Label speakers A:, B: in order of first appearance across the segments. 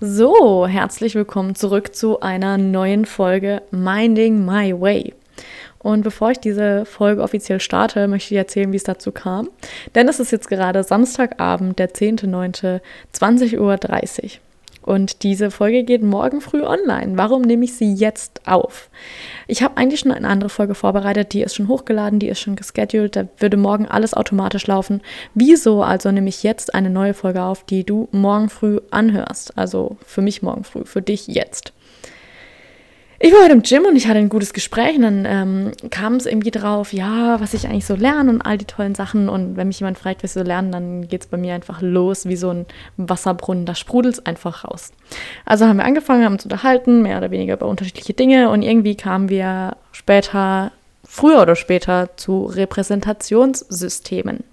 A: So, herzlich willkommen zurück zu einer neuen Folge Minding My Way. Und bevor ich diese Folge offiziell starte, möchte ich erzählen, wie es dazu kam. Denn es ist jetzt gerade Samstagabend, der 10.09., 20.30 Uhr. Und diese Folge geht morgen früh online. Warum nehme ich sie jetzt auf? Ich habe eigentlich schon eine andere Folge vorbereitet, die ist schon hochgeladen, die ist schon gescheduled, da würde morgen alles automatisch laufen. Wieso also nehme ich jetzt eine neue Folge auf, die du morgen früh anhörst? Also für mich morgen früh, für dich jetzt ich war heute im Gym und ich hatte ein gutes Gespräch und dann ähm, kam es irgendwie drauf, ja, was ich eigentlich so lerne und all die tollen Sachen. Und wenn mich jemand fragt, was ich so lerne, dann geht es bei mir einfach los wie so ein Wasserbrunnen, da sprudelt es einfach raus. Also haben wir angefangen, haben uns unterhalten, mehr oder weniger über unterschiedliche Dinge und irgendwie kamen wir später, früher oder später, zu Repräsentationssystemen.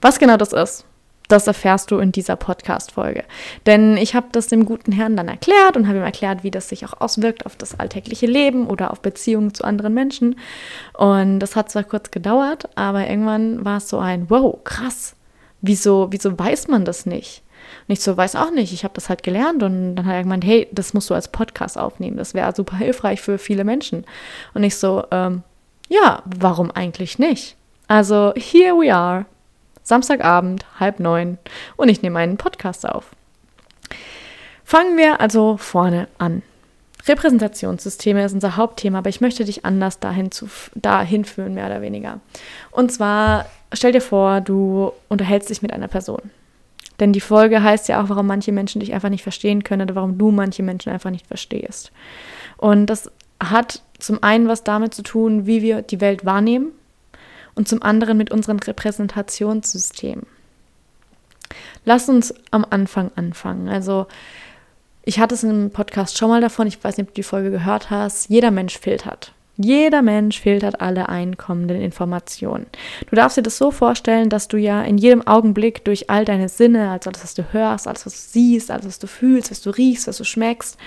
A: Was genau das ist, das erfährst du in dieser Podcast-Folge. Denn ich habe das dem guten Herrn dann erklärt und habe ihm erklärt, wie das sich auch auswirkt auf das alltägliche Leben oder auf Beziehungen zu anderen Menschen. Und das hat zwar kurz gedauert, aber irgendwann war es so ein, wow, krass, wieso, wieso weiß man das nicht? Und ich so, weiß auch nicht, ich habe das halt gelernt und dann hat er gemeint, hey, das musst du als Podcast aufnehmen, das wäre super hilfreich für viele Menschen. Und ich so, ähm, ja, warum eigentlich nicht? Also, here we are. Samstagabend, halb neun und ich nehme einen Podcast auf. Fangen wir also vorne an. Repräsentationssysteme ist unser Hauptthema, aber ich möchte dich anders dahin, zu, dahin führen, mehr oder weniger. Und zwar, stell dir vor, du unterhältst dich mit einer Person. Denn die Folge heißt ja auch, warum manche Menschen dich einfach nicht verstehen können oder warum du manche Menschen einfach nicht verstehst. Und das hat zum einen was damit zu tun, wie wir die Welt wahrnehmen und zum anderen mit unseren Repräsentationssystemen. Lass uns am Anfang anfangen. Also, ich hatte es im Podcast schon mal davon, ich weiß nicht, ob du die Folge gehört hast. Jeder Mensch filtert. Jeder Mensch filtert alle einkommenden Informationen. Du darfst dir das so vorstellen, dass du ja in jedem Augenblick durch all deine Sinne, also alles, was du hörst, alles, was du siehst, alles, was du fühlst, was du riechst, was du schmeckst,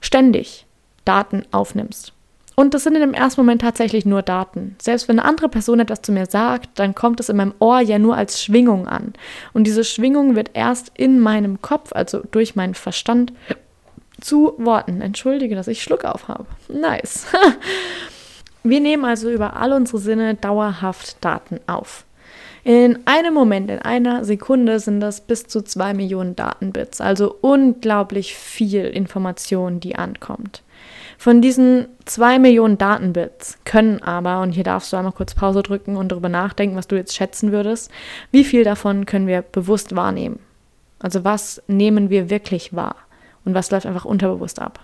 A: ständig Daten aufnimmst. Und das sind in dem ersten Moment tatsächlich nur Daten. Selbst wenn eine andere Person etwas zu mir sagt, dann kommt es in meinem Ohr ja nur als Schwingung an. Und diese Schwingung wird erst in meinem Kopf, also durch meinen Verstand, zu Worten. Entschuldige, dass ich Schluck auf habe. Nice. Wir nehmen also über all unsere Sinne dauerhaft Daten auf. In einem Moment, in einer Sekunde sind das bis zu zwei Millionen Datenbits, also unglaublich viel Information, die ankommt. Von diesen zwei Millionen Datenbits können aber, und hier darfst du einmal kurz Pause drücken und darüber nachdenken, was du jetzt schätzen würdest, wie viel davon können wir bewusst wahrnehmen? Also was nehmen wir wirklich wahr und was läuft einfach unterbewusst ab?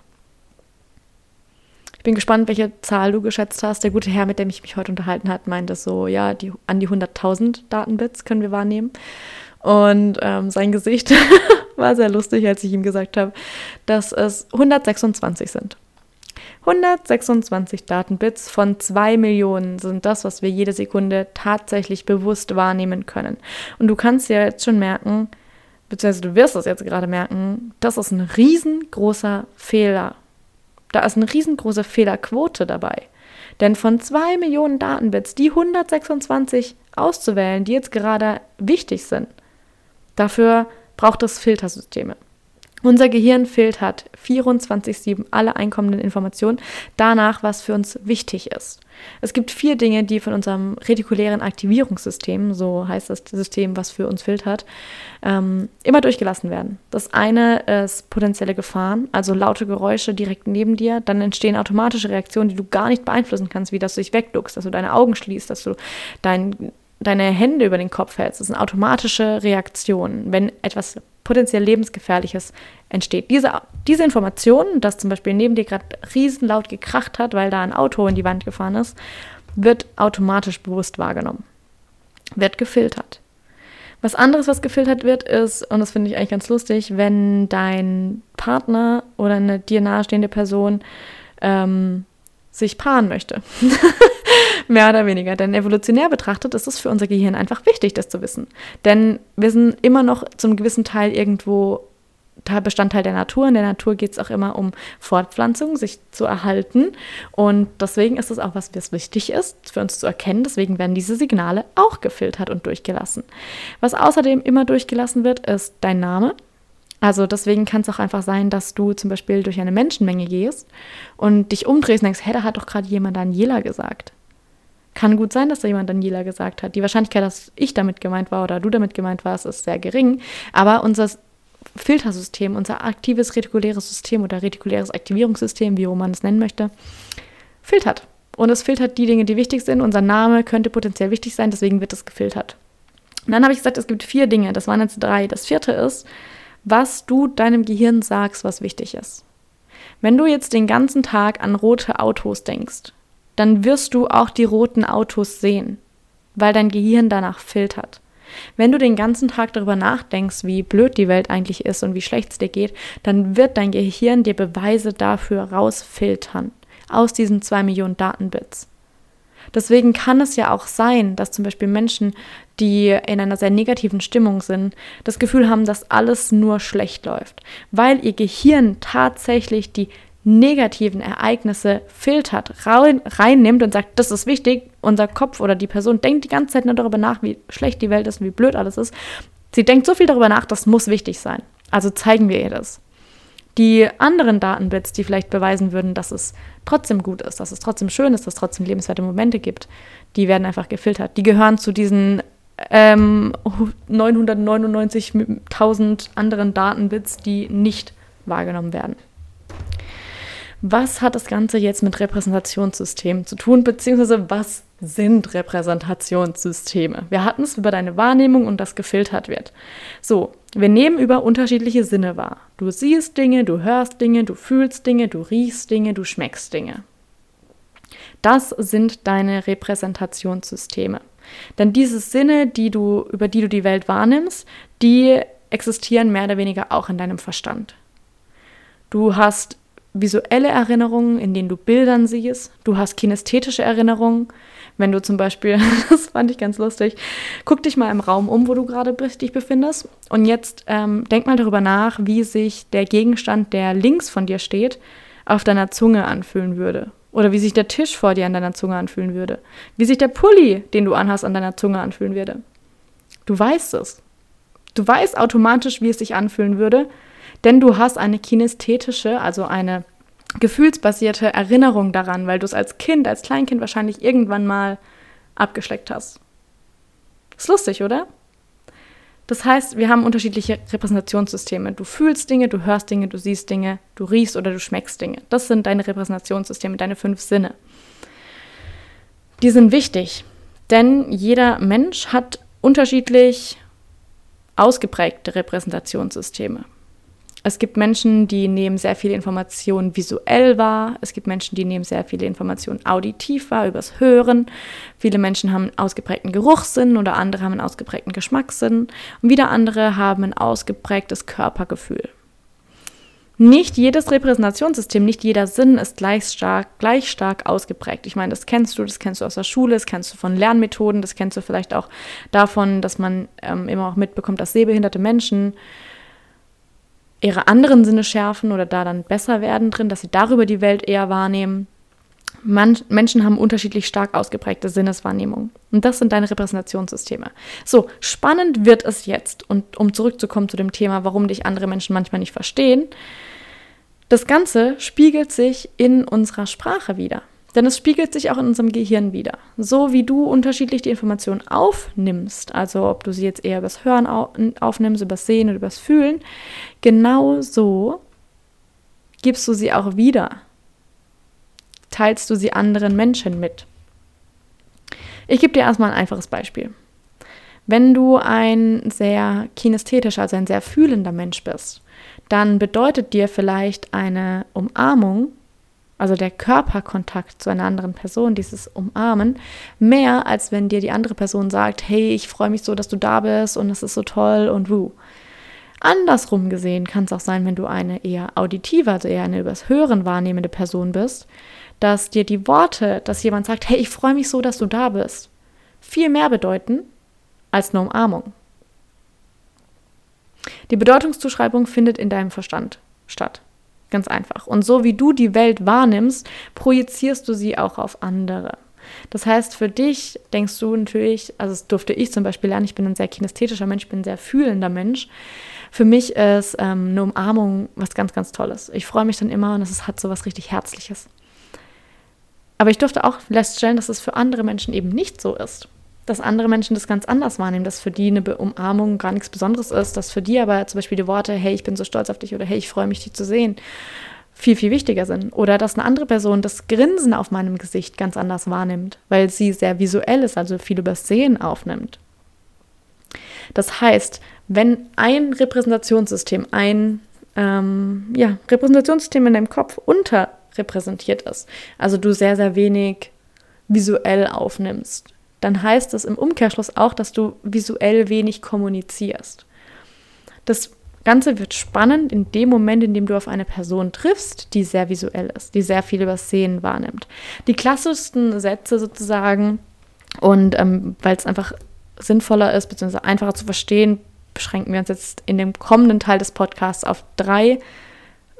A: Ich bin gespannt, welche Zahl du geschätzt hast. Der gute Herr, mit dem ich mich heute unterhalten hat, meinte so, ja, die, an die 100.000 Datenbits können wir wahrnehmen. Und ähm, sein Gesicht war sehr lustig, als ich ihm gesagt habe, dass es 126 sind. 126 Datenbits von 2 Millionen sind das, was wir jede Sekunde tatsächlich bewusst wahrnehmen können. Und du kannst ja jetzt schon merken, beziehungsweise du wirst es jetzt gerade merken, das ist ein riesengroßer Fehler. Da ist eine riesengroße Fehlerquote dabei. Denn von 2 Millionen Datenbits, die 126 auszuwählen, die jetzt gerade wichtig sind, dafür braucht es Filtersysteme. Unser Gehirn filtert 24-7 alle einkommenden Informationen danach, was für uns wichtig ist. Es gibt vier Dinge, die von unserem retikulären Aktivierungssystem, so heißt das System, was für uns filtert, ähm, immer durchgelassen werden. Das eine ist potenzielle Gefahren, also laute Geräusche direkt neben dir. Dann entstehen automatische Reaktionen, die du gar nicht beeinflussen kannst, wie dass du dich wegduckst, dass du deine Augen schließt, dass du dein, deine Hände über den Kopf hältst. Das sind automatische Reaktionen, wenn etwas potenziell lebensgefährliches entsteht. Diese, diese Information, dass zum Beispiel neben dir gerade riesenlaut gekracht hat, weil da ein Auto in die Wand gefahren ist, wird automatisch bewusst wahrgenommen, wird gefiltert. Was anderes, was gefiltert wird, ist, und das finde ich eigentlich ganz lustig, wenn dein Partner oder eine dir nahestehende Person ähm, sich paaren möchte. Mehr oder weniger. Denn evolutionär betrachtet ist es für unser Gehirn einfach wichtig, das zu wissen. Denn wir sind immer noch zum gewissen Teil irgendwo Bestandteil der Natur. In der Natur geht es auch immer um Fortpflanzung, sich zu erhalten. Und deswegen ist es auch was, was wichtig ist, für uns zu erkennen. Deswegen werden diese Signale auch gefiltert und durchgelassen. Was außerdem immer durchgelassen wird, ist dein Name. Also deswegen kann es auch einfach sein, dass du zum Beispiel durch eine Menschenmenge gehst und dich umdrehst und denkst, hey, da hat doch gerade jemand Daniela gesagt. Kann gut sein, dass da jemand Daniela gesagt hat. Die Wahrscheinlichkeit, dass ich damit gemeint war oder du damit gemeint warst, ist sehr gering. Aber unser Filtersystem, unser aktives retikuläres System oder retikuläres Aktivierungssystem, wie man es nennen möchte, filtert. Und es filtert die Dinge, die wichtig sind. Unser Name könnte potenziell wichtig sein, deswegen wird es gefiltert. Und dann habe ich gesagt, es gibt vier Dinge. Das waren jetzt drei. Das vierte ist, was du deinem Gehirn sagst, was wichtig ist. Wenn du jetzt den ganzen Tag an rote Autos denkst, dann wirst du auch die roten Autos sehen, weil dein Gehirn danach filtert. Wenn du den ganzen Tag darüber nachdenkst, wie blöd die Welt eigentlich ist und wie schlecht es dir geht, dann wird dein Gehirn dir Beweise dafür rausfiltern aus diesen zwei Millionen Datenbits. Deswegen kann es ja auch sein, dass zum Beispiel Menschen, die in einer sehr negativen Stimmung sind, das Gefühl haben, dass alles nur schlecht läuft, weil ihr Gehirn tatsächlich die negativen Ereignisse filtert, rein, reinnimmt und sagt, das ist wichtig, unser Kopf oder die Person denkt die ganze Zeit nur darüber nach, wie schlecht die Welt ist und wie blöd alles ist. Sie denkt so viel darüber nach, das muss wichtig sein. Also zeigen wir ihr das. Die anderen Datenbits, die vielleicht beweisen würden, dass es trotzdem gut ist, dass es trotzdem schön ist, dass es trotzdem lebenswerte Momente gibt, die werden einfach gefiltert. Die gehören zu diesen ähm, 999.000 anderen Datenbits, die nicht wahrgenommen werden. Was hat das Ganze jetzt mit Repräsentationssystemen zu tun, beziehungsweise was sind Repräsentationssysteme? Wir hatten es über deine Wahrnehmung und das gefiltert wird. So, wir nehmen über unterschiedliche Sinne wahr. Du siehst Dinge, du hörst Dinge, du fühlst Dinge, du riechst Dinge, du schmeckst Dinge. Das sind deine Repräsentationssysteme. Denn diese Sinne, die du, über die du die Welt wahrnimmst, die existieren mehr oder weniger auch in deinem Verstand. Du hast visuelle Erinnerungen, in denen du Bildern siehst. Du hast kinästhetische Erinnerungen. Wenn du zum Beispiel, das fand ich ganz lustig, guck dich mal im Raum um, wo du gerade dich befindest. Und jetzt ähm, denk mal darüber nach, wie sich der Gegenstand, der links von dir steht, auf deiner Zunge anfühlen würde. Oder wie sich der Tisch vor dir an deiner Zunge anfühlen würde. Wie sich der Pulli, den du anhast, an deiner Zunge anfühlen würde. Du weißt es. Du weißt automatisch, wie es sich anfühlen würde, denn du hast eine kinästhetische, also eine gefühlsbasierte Erinnerung daran, weil du es als Kind, als Kleinkind wahrscheinlich irgendwann mal abgeschleckt hast. Ist lustig, oder? Das heißt, wir haben unterschiedliche Repräsentationssysteme. Du fühlst Dinge, du hörst Dinge, du siehst Dinge, du riechst oder du schmeckst Dinge. Das sind deine Repräsentationssysteme, deine fünf Sinne. Die sind wichtig, denn jeder Mensch hat unterschiedlich ausgeprägte Repräsentationssysteme. Es gibt Menschen, die nehmen sehr viele Informationen visuell wahr. Es gibt Menschen, die nehmen sehr viele Informationen auditiv wahr, übers Hören. Viele Menschen haben einen ausgeprägten Geruchssinn oder andere haben einen ausgeprägten Geschmackssinn. Und wieder andere haben ein ausgeprägtes Körpergefühl. Nicht jedes Repräsentationssystem, nicht jeder Sinn ist gleich stark, gleich stark ausgeprägt. Ich meine, das kennst du, das kennst du aus der Schule, das kennst du von Lernmethoden, das kennst du vielleicht auch davon, dass man ähm, immer auch mitbekommt, dass sehbehinderte Menschen ihre anderen Sinne schärfen oder da dann besser werden drin, dass sie darüber die Welt eher wahrnehmen. Man, Menschen haben unterschiedlich stark ausgeprägte Sinneswahrnehmung. Und das sind deine Repräsentationssysteme. So, spannend wird es jetzt. Und um zurückzukommen zu dem Thema, warum dich andere Menschen manchmal nicht verstehen, das Ganze spiegelt sich in unserer Sprache wieder. Denn es spiegelt sich auch in unserem Gehirn wieder. So wie du unterschiedlich die Informationen aufnimmst, also ob du sie jetzt eher übers Hören aufnimmst, übers Sehen oder übers Fühlen, genau so gibst du sie auch wieder. Teilst du sie anderen Menschen mit. Ich gebe dir erstmal ein einfaches Beispiel. Wenn du ein sehr kinästhetischer, also ein sehr fühlender Mensch bist, dann bedeutet dir vielleicht eine Umarmung also der Körperkontakt zu einer anderen Person, dieses Umarmen, mehr als wenn dir die andere Person sagt, hey, ich freue mich so, dass du da bist und es ist so toll und wuh. Andersrum gesehen kann es auch sein, wenn du eine eher auditive, also eher eine übers Hören wahrnehmende Person bist, dass dir die Worte, dass jemand sagt, hey, ich freue mich so, dass du da bist, viel mehr bedeuten als eine Umarmung. Die Bedeutungszuschreibung findet in deinem Verstand statt. Ganz einfach. Und so wie du die Welt wahrnimmst, projizierst du sie auch auf andere. Das heißt, für dich denkst du natürlich, also das durfte ich zum Beispiel lernen, ich bin ein sehr kinästhetischer Mensch, ich bin ein sehr fühlender Mensch. Für mich ist ähm, eine Umarmung was ganz, ganz Tolles. Ich freue mich dann immer und es hat so was richtig Herzliches. Aber ich durfte auch feststellen, dass es für andere Menschen eben nicht so ist dass andere Menschen das ganz anders wahrnehmen, dass für die eine Umarmung gar nichts Besonderes ist, dass für die aber zum Beispiel die Worte, hey, ich bin so stolz auf dich oder hey, ich freue mich, dich zu sehen, viel, viel wichtiger sind. Oder dass eine andere Person das Grinsen auf meinem Gesicht ganz anders wahrnimmt, weil sie sehr visuell ist, also viel übers Sehen aufnimmt. Das heißt, wenn ein Repräsentationssystem, ein ähm, ja, Repräsentationssystem in deinem Kopf unterrepräsentiert ist, also du sehr, sehr wenig visuell aufnimmst, dann heißt das im Umkehrschluss auch, dass du visuell wenig kommunizierst. Das Ganze wird spannend in dem Moment, in dem du auf eine Person triffst, die sehr visuell ist, die sehr viel über Szenen wahrnimmt. Die klassischsten Sätze sozusagen und ähm, weil es einfach sinnvoller ist, beziehungsweise einfacher zu verstehen, beschränken wir uns jetzt in dem kommenden Teil des Podcasts auf drei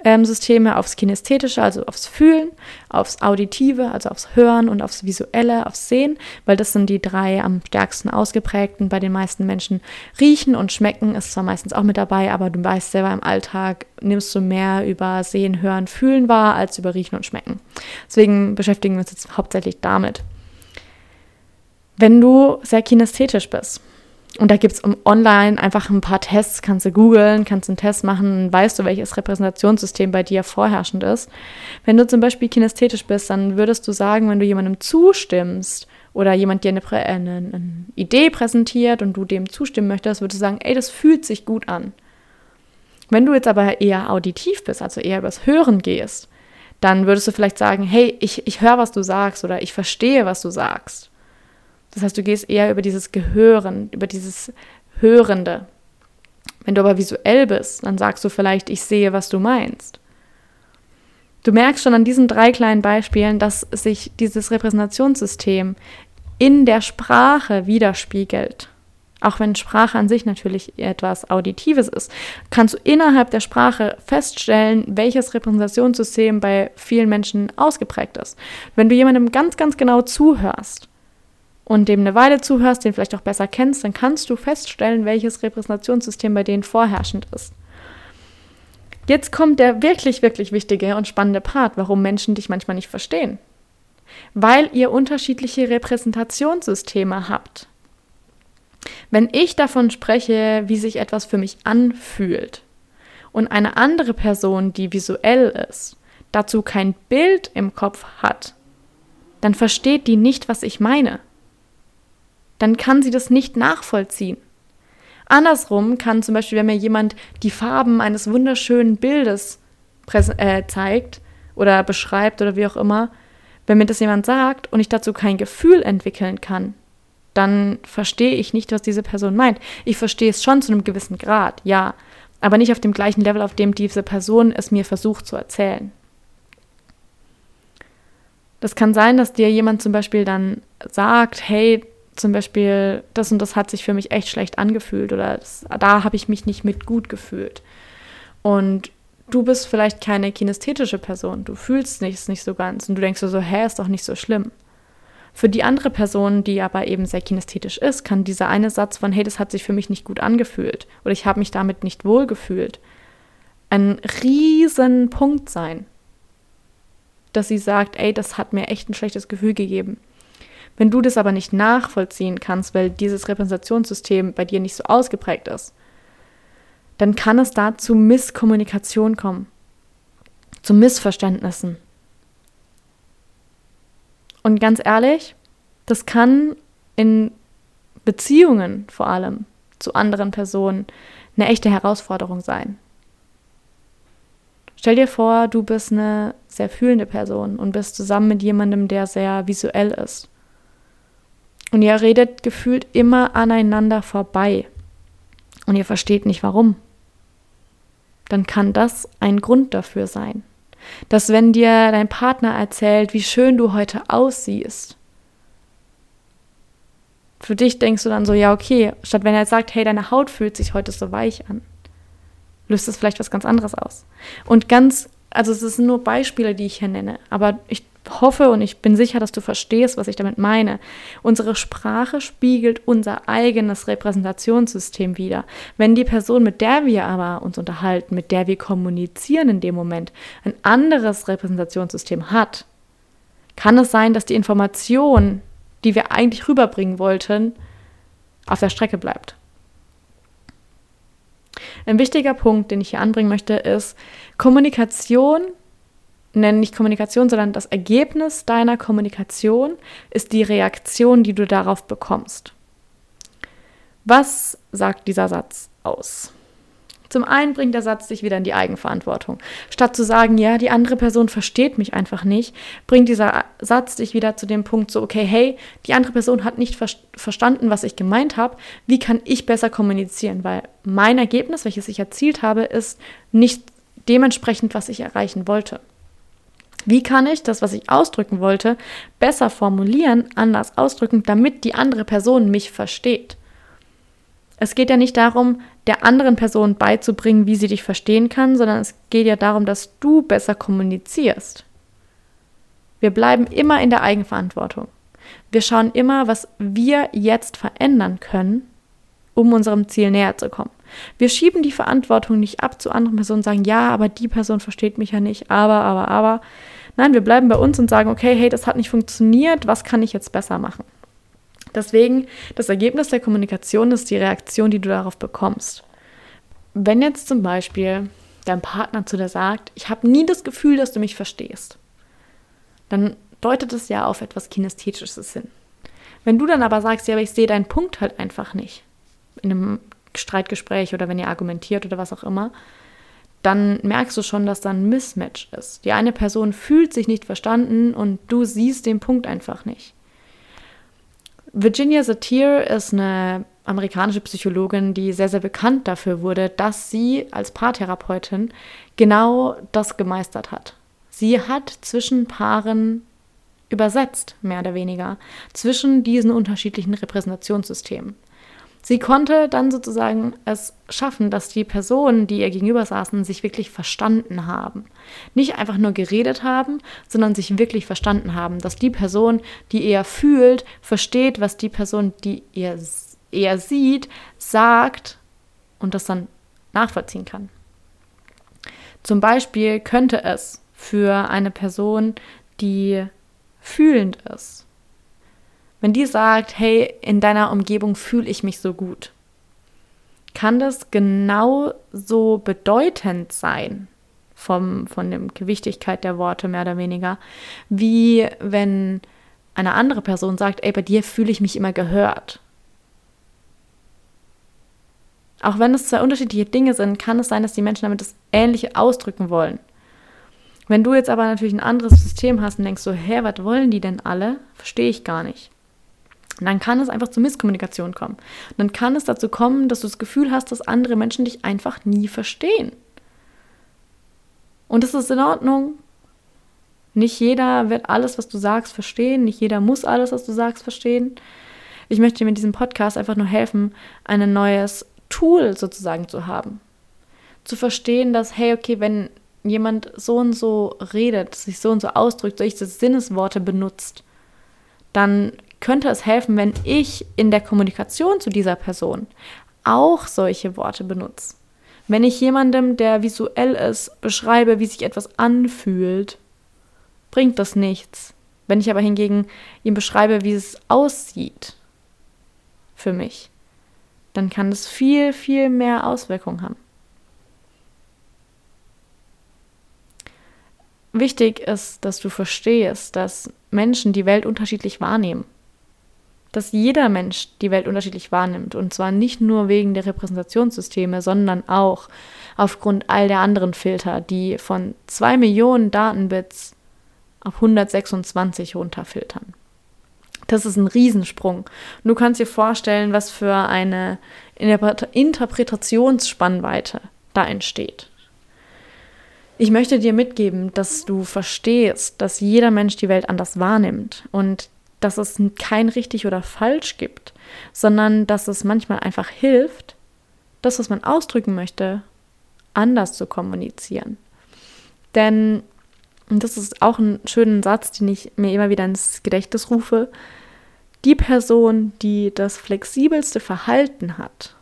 A: ähm, Systeme aufs Kinästhetische, also aufs Fühlen, aufs Auditive, also aufs Hören und aufs Visuelle, aufs Sehen, weil das sind die drei am stärksten ausgeprägten bei den meisten Menschen. Riechen und Schmecken ist zwar meistens auch mit dabei, aber du weißt selber im Alltag nimmst du mehr über Sehen, Hören, Fühlen wahr als über Riechen und Schmecken. Deswegen beschäftigen wir uns jetzt hauptsächlich damit. Wenn du sehr kinästhetisch bist, und da gibt es online einfach ein paar Tests, kannst du googeln, kannst einen Test machen, weißt du, welches Repräsentationssystem bei dir vorherrschend ist. Wenn du zum Beispiel kinästhetisch bist, dann würdest du sagen, wenn du jemandem zustimmst oder jemand dir eine, eine, eine Idee präsentiert und du dem zustimmen möchtest, würdest du sagen, ey, das fühlt sich gut an. Wenn du jetzt aber eher auditiv bist, also eher übers Hören gehst, dann würdest du vielleicht sagen, hey, ich, ich höre, was du sagst oder ich verstehe, was du sagst. Das heißt, du gehst eher über dieses Gehören, über dieses Hörende. Wenn du aber visuell bist, dann sagst du vielleicht, ich sehe, was du meinst. Du merkst schon an diesen drei kleinen Beispielen, dass sich dieses Repräsentationssystem in der Sprache widerspiegelt. Auch wenn Sprache an sich natürlich etwas Auditives ist, kannst du innerhalb der Sprache feststellen, welches Repräsentationssystem bei vielen Menschen ausgeprägt ist. Wenn du jemandem ganz, ganz genau zuhörst, und dem eine Weile zuhörst, den vielleicht auch besser kennst, dann kannst du feststellen, welches Repräsentationssystem bei denen vorherrschend ist. Jetzt kommt der wirklich, wirklich wichtige und spannende Part, warum Menschen dich manchmal nicht verstehen. Weil ihr unterschiedliche Repräsentationssysteme habt. Wenn ich davon spreche, wie sich etwas für mich anfühlt und eine andere Person, die visuell ist, dazu kein Bild im Kopf hat, dann versteht die nicht, was ich meine dann kann sie das nicht nachvollziehen. Andersrum kann zum Beispiel, wenn mir jemand die Farben eines wunderschönen Bildes äh, zeigt oder beschreibt oder wie auch immer, wenn mir das jemand sagt und ich dazu kein Gefühl entwickeln kann, dann verstehe ich nicht, was diese Person meint. Ich verstehe es schon zu einem gewissen Grad, ja, aber nicht auf dem gleichen Level, auf dem diese Person es mir versucht zu erzählen. Das kann sein, dass dir jemand zum Beispiel dann sagt, hey, zum Beispiel, das und das hat sich für mich echt schlecht angefühlt oder das, da habe ich mich nicht mit gut gefühlt. Und du bist vielleicht keine kinästhetische Person, du fühlst nichts nicht so ganz und du denkst so, hä, ist doch nicht so schlimm. Für die andere Person, die aber eben sehr kinästhetisch ist, kann dieser eine Satz von, hey, das hat sich für mich nicht gut angefühlt oder ich habe mich damit nicht wohl gefühlt, ein riesen Punkt sein, dass sie sagt, ey, das hat mir echt ein schlechtes Gefühl gegeben. Wenn du das aber nicht nachvollziehen kannst, weil dieses Repräsentationssystem bei dir nicht so ausgeprägt ist, dann kann es da zu Misskommunikation kommen, zu Missverständnissen. Und ganz ehrlich, das kann in Beziehungen vor allem zu anderen Personen eine echte Herausforderung sein. Stell dir vor, du bist eine sehr fühlende Person und bist zusammen mit jemandem, der sehr visuell ist. Und ihr redet gefühlt immer aneinander vorbei. Und ihr versteht nicht warum. Dann kann das ein Grund dafür sein. Dass wenn dir dein Partner erzählt, wie schön du heute aussiehst, für dich denkst du dann so, ja, okay, statt wenn er sagt, hey, deine Haut fühlt sich heute so weich an löst es vielleicht was ganz anderes aus. Und ganz, also es sind nur Beispiele, die ich hier nenne, aber ich hoffe und ich bin sicher, dass du verstehst, was ich damit meine. Unsere Sprache spiegelt unser eigenes Repräsentationssystem wider. Wenn die Person, mit der wir aber uns unterhalten, mit der wir kommunizieren in dem Moment, ein anderes Repräsentationssystem hat, kann es sein, dass die Information, die wir eigentlich rüberbringen wollten, auf der Strecke bleibt. Ein wichtiger Punkt, den ich hier anbringen möchte, ist Kommunikation, nenne nicht Kommunikation, sondern das Ergebnis deiner Kommunikation ist die Reaktion, die du darauf bekommst. Was sagt dieser Satz aus? Zum einen bringt der Satz dich wieder in die Eigenverantwortung. Statt zu sagen, ja, die andere Person versteht mich einfach nicht, bringt dieser Satz dich wieder zu dem Punkt so, okay, hey, die andere Person hat nicht ver verstanden, was ich gemeint habe. Wie kann ich besser kommunizieren? Weil mein Ergebnis, welches ich erzielt habe, ist nicht dementsprechend, was ich erreichen wollte. Wie kann ich das, was ich ausdrücken wollte, besser formulieren, anders ausdrücken, damit die andere Person mich versteht? Es geht ja nicht darum, der anderen Person beizubringen, wie sie dich verstehen kann, sondern es geht ja darum, dass du besser kommunizierst. Wir bleiben immer in der Eigenverantwortung. Wir schauen immer, was wir jetzt verändern können, um unserem Ziel näher zu kommen. Wir schieben die Verantwortung nicht ab zu anderen Personen und sagen, ja, aber die Person versteht mich ja nicht, aber, aber, aber. Nein, wir bleiben bei uns und sagen, okay, hey, das hat nicht funktioniert, was kann ich jetzt besser machen? Deswegen, das Ergebnis der Kommunikation ist die Reaktion, die du darauf bekommst. Wenn jetzt zum Beispiel dein Partner zu dir sagt, ich habe nie das Gefühl, dass du mich verstehst, dann deutet es ja auf etwas Kinästhetisches hin. Wenn du dann aber sagst, ja, aber ich sehe deinen Punkt halt einfach nicht, in einem Streitgespräch oder wenn ihr argumentiert oder was auch immer, dann merkst du schon, dass da ein Mismatch ist. Die eine Person fühlt sich nicht verstanden und du siehst den Punkt einfach nicht. Virginia Satir ist eine amerikanische Psychologin, die sehr, sehr bekannt dafür wurde, dass sie als Paartherapeutin genau das gemeistert hat. Sie hat zwischen Paaren übersetzt, mehr oder weniger, zwischen diesen unterschiedlichen Repräsentationssystemen. Sie konnte dann sozusagen es schaffen, dass die Personen, die ihr gegenüber saßen, sich wirklich verstanden haben. Nicht einfach nur geredet haben, sondern sich wirklich verstanden haben. Dass die Person, die eher fühlt, versteht, was die Person, die ihr eher sieht, sagt und das dann nachvollziehen kann. Zum Beispiel könnte es für eine Person, die fühlend ist, wenn die sagt, hey, in deiner Umgebung fühle ich mich so gut, kann das genau so bedeutend sein vom, von der Gewichtigkeit der Worte mehr oder weniger, wie wenn eine andere Person sagt, ey, bei dir fühle ich mich immer gehört. Auch wenn es zwei unterschiedliche Dinge sind, kann es sein, dass die Menschen damit das Ähnliche ausdrücken wollen. Wenn du jetzt aber natürlich ein anderes System hast und denkst so, hä, was wollen die denn alle? Verstehe ich gar nicht. Dann kann es einfach zu Misskommunikation kommen. Und dann kann es dazu kommen, dass du das Gefühl hast, dass andere Menschen dich einfach nie verstehen. Und das ist in Ordnung. Nicht jeder wird alles, was du sagst, verstehen. Nicht jeder muss alles, was du sagst, verstehen. Ich möchte dir mit diesem Podcast einfach nur helfen, ein neues Tool sozusagen zu haben. zu verstehen, dass, hey, okay, wenn jemand so und so redet, sich so und so ausdrückt, solche Sinnesworte benutzt, dann könnte es helfen, wenn ich in der Kommunikation zu dieser Person auch solche Worte benutze. Wenn ich jemandem, der visuell ist, beschreibe, wie sich etwas anfühlt, bringt das nichts. Wenn ich aber hingegen ihm beschreibe, wie es aussieht für mich, dann kann es viel, viel mehr Auswirkungen haben. Wichtig ist, dass du verstehst, dass Menschen die Welt unterschiedlich wahrnehmen. Dass jeder Mensch die Welt unterschiedlich wahrnimmt. Und zwar nicht nur wegen der Repräsentationssysteme, sondern auch aufgrund all der anderen Filter, die von 2 Millionen Datenbits auf 126 runterfiltern. Das ist ein Riesensprung. Du kannst dir vorstellen, was für eine Interpretationsspannweite da entsteht. Ich möchte dir mitgeben, dass du verstehst, dass jeder Mensch die Welt anders wahrnimmt und dass es kein richtig oder falsch gibt, sondern dass es manchmal einfach hilft, das, was man ausdrücken möchte, anders zu kommunizieren. Denn, und das ist auch ein schöner Satz, den ich mir immer wieder ins Gedächtnis rufe, die Person, die das flexibelste Verhalten hat,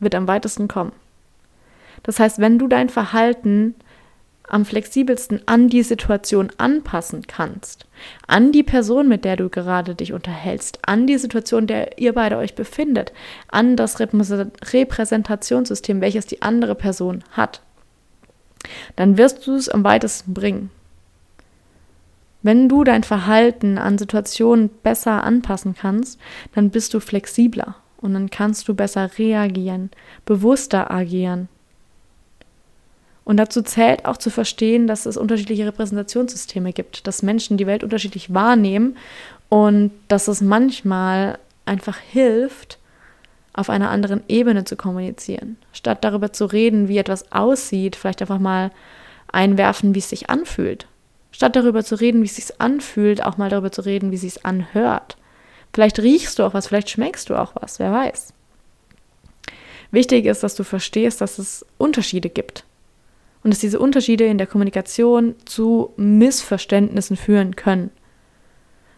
A: wird am weitesten kommen. Das heißt, wenn du dein Verhalten am flexibelsten an die Situation anpassen kannst, an die Person, mit der du gerade dich unterhältst, an die Situation, der ihr beide euch befindet, an das Repräsentationssystem, welches die andere Person hat, dann wirst du es am weitesten bringen. Wenn du dein Verhalten an Situationen besser anpassen kannst, dann bist du flexibler und dann kannst du besser reagieren, bewusster agieren und dazu zählt auch zu verstehen, dass es unterschiedliche Repräsentationssysteme gibt, dass Menschen die Welt unterschiedlich wahrnehmen und dass es manchmal einfach hilft, auf einer anderen Ebene zu kommunizieren. Statt darüber zu reden, wie etwas aussieht, vielleicht einfach mal einwerfen, wie es sich anfühlt. Statt darüber zu reden, wie es sich anfühlt, auch mal darüber zu reden, wie es sich anhört. Vielleicht riechst du auch was, vielleicht schmeckst du auch was, wer weiß. Wichtig ist, dass du verstehst, dass es Unterschiede gibt und dass diese Unterschiede in der Kommunikation zu Missverständnissen führen können.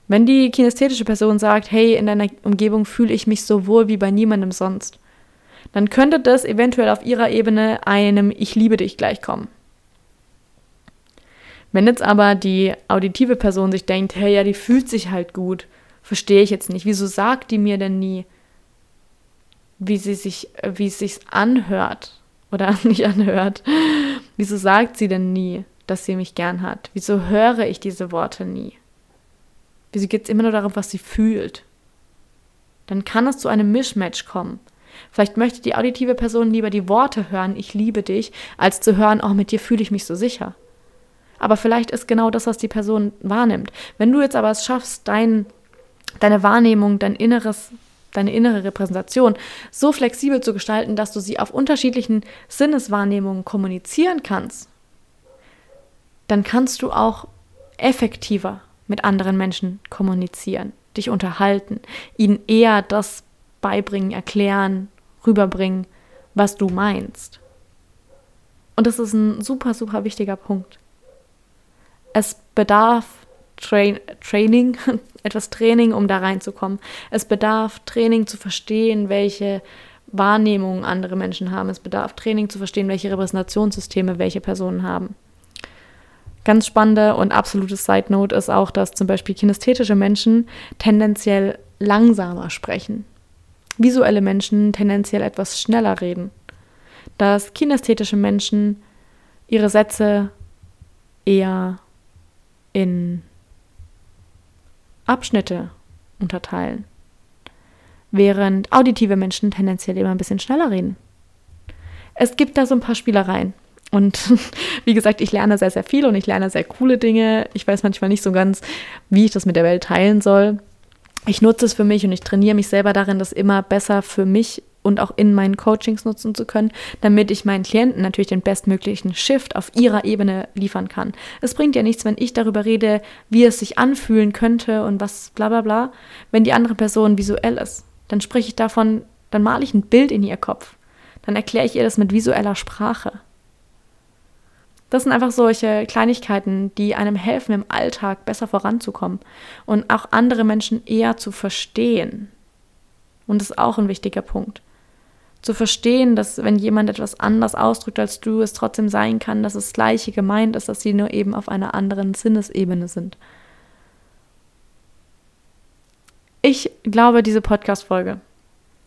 A: Wenn die kinästhetische Person sagt, hey, in deiner Umgebung fühle ich mich so wohl wie bei niemandem sonst, dann könnte das eventuell auf ihrer Ebene einem Ich liebe dich gleichkommen. Wenn jetzt aber die auditive Person sich denkt, hey, ja, die fühlt sich halt gut, verstehe ich jetzt nicht, wieso sagt die mir denn nie, wie sie sich, wie es sich anhört oder nicht anhört, Wieso sagt sie denn nie, dass sie mich gern hat? Wieso höre ich diese Worte nie? Wieso geht es immer nur darum, was sie fühlt? Dann kann es zu einem Mischmatch kommen. Vielleicht möchte die auditive Person lieber die Worte hören, ich liebe dich, als zu hören, oh, mit dir fühle ich mich so sicher. Aber vielleicht ist genau das, was die Person wahrnimmt. Wenn du jetzt aber es schaffst, dein, deine Wahrnehmung, dein inneres deine innere Repräsentation so flexibel zu gestalten, dass du sie auf unterschiedlichen Sinneswahrnehmungen kommunizieren kannst, dann kannst du auch effektiver mit anderen Menschen kommunizieren, dich unterhalten, ihnen eher das beibringen, erklären, rüberbringen, was du meinst. Und das ist ein super, super wichtiger Punkt. Es bedarf Train Training, etwas Training, um da reinzukommen. Es bedarf Training zu verstehen, welche Wahrnehmungen andere Menschen haben. Es bedarf Training zu verstehen, welche Repräsentationssysteme welche Personen haben. Ganz spannende und absolutes Side Note ist auch, dass zum Beispiel kinästhetische Menschen tendenziell langsamer sprechen. Visuelle Menschen tendenziell etwas schneller reden. Dass kinästhetische Menschen ihre Sätze eher in Abschnitte unterteilen, während auditive Menschen tendenziell immer ein bisschen schneller reden. Es gibt da so ein paar Spielereien. Und wie gesagt, ich lerne sehr, sehr viel und ich lerne sehr coole Dinge. Ich weiß manchmal nicht so ganz, wie ich das mit der Welt teilen soll. Ich nutze es für mich und ich trainiere mich selber darin, das immer besser für mich und auch in meinen Coachings nutzen zu können, damit ich meinen Klienten natürlich den bestmöglichen Shift auf ihrer Ebene liefern kann. Es bringt ja nichts, wenn ich darüber rede, wie es sich anfühlen könnte und was bla bla bla, wenn die andere Person visuell ist. Dann spreche ich davon, dann male ich ein Bild in ihr Kopf. dann erkläre ich ihr das mit visueller Sprache. Das sind einfach solche Kleinigkeiten, die einem helfen, im Alltag besser voranzukommen und auch andere Menschen eher zu verstehen. Und das ist auch ein wichtiger Punkt. Zu verstehen, dass wenn jemand etwas anders ausdrückt als du, es trotzdem sein kann, dass das Gleiche gemeint ist, dass sie nur eben auf einer anderen Sinnesebene sind. Ich glaube, diese Podcast-Folge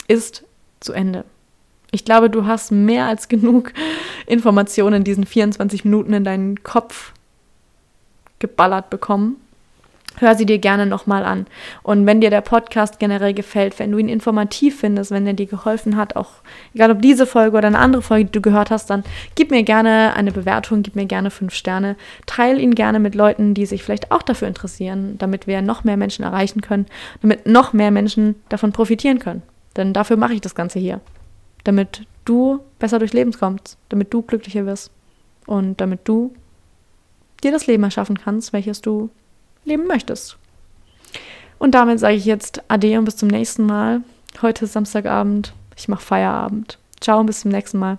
A: ist zu Ende. Ich glaube, du hast mehr als genug Informationen in diesen 24 Minuten in deinen Kopf geballert bekommen. Hör sie dir gerne nochmal an. Und wenn dir der Podcast generell gefällt, wenn du ihn informativ findest, wenn er dir geholfen hat, auch egal ob diese Folge oder eine andere Folge, die du gehört hast, dann gib mir gerne eine Bewertung, gib mir gerne fünf Sterne. Teil ihn gerne mit Leuten, die sich vielleicht auch dafür interessieren, damit wir noch mehr Menschen erreichen können, damit noch mehr Menschen davon profitieren können. Denn dafür mache ich das Ganze hier damit du besser durchs Leben kommst, damit du glücklicher wirst und damit du dir das Leben erschaffen kannst, welches du leben möchtest. Und damit sage ich jetzt Ade und bis zum nächsten Mal. Heute ist Samstagabend. Ich mache Feierabend. Ciao und bis zum nächsten Mal.